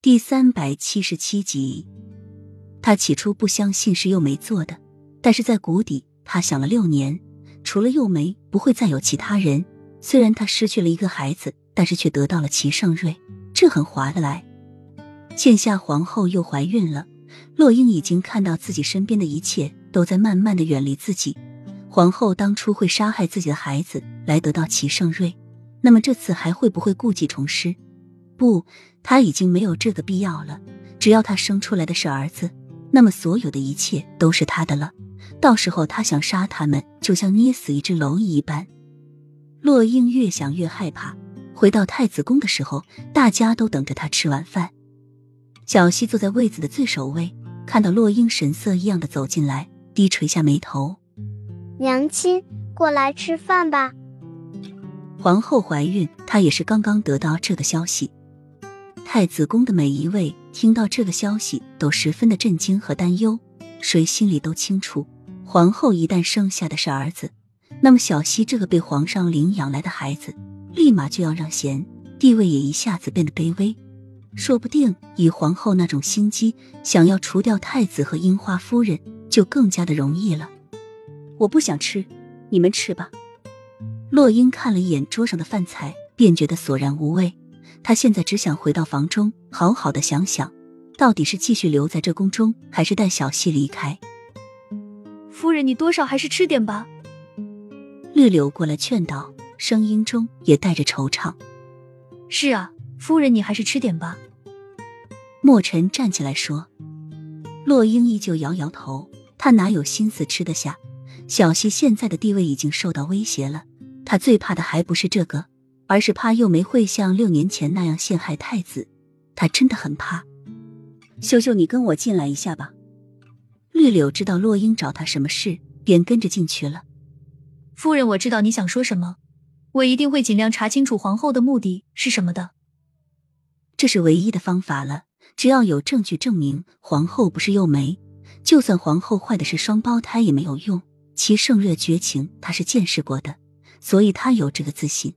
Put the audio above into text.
第三百七十七集，他起初不相信是幼梅做的，但是在谷底，他想了六年，除了幼梅，不会再有其他人。虽然他失去了一个孩子，但是却得到了齐盛瑞，这很划得来。现下皇后又怀孕了，洛英已经看到自己身边的一切都在慢慢的远离自己。皇后当初会杀害自己的孩子来得到齐盛瑞，那么这次还会不会故技重施？不，他已经没有这个必要了。只要他生出来的是儿子，那么所有的一切都是他的了。到时候他想杀他们，就像捏死一只蝼蚁一般。洛英越想越害怕。回到太子宫的时候，大家都等着他吃晚饭。小溪坐在位子的最首位，看到洛英神色异样的走进来，低垂下眉头：“娘亲，过来吃饭吧。”皇后怀孕，她也是刚刚得到这个消息。太子宫的每一位听到这个消息都十分的震惊和担忧，谁心里都清楚，皇后一旦生下的是儿子，那么小溪这个被皇上领养来的孩子，立马就要让贤，地位也一下子变得卑微，说不定以皇后那种心机，想要除掉太子和樱花夫人就更加的容易了。我不想吃，你们吃吧。洛英看了一眼桌上的饭菜，便觉得索然无味。他现在只想回到房中，好好的想想，到底是继续留在这宫中，还是带小溪离开。夫人，你多少还是吃点吧。绿柳过来劝道，声音中也带着惆怅。是啊，夫人，你还是吃点吧。墨尘站起来说。洛英依旧摇摇头，他哪有心思吃得下？小溪现在的地位已经受到威胁了，他最怕的还不是这个。而是怕幼梅会像六年前那样陷害太子，他真的很怕。秀秀，你跟我进来一下吧。绿柳知道洛英找他什么事，便跟着进去了。夫人，我知道你想说什么，我一定会尽量查清楚皇后的目的是什么的。这是唯一的方法了，只要有证据证明皇后不是幼梅，就算皇后怀的是双胞胎也没有用。其盛瑞绝情，他是见识过的，所以他有这个自信。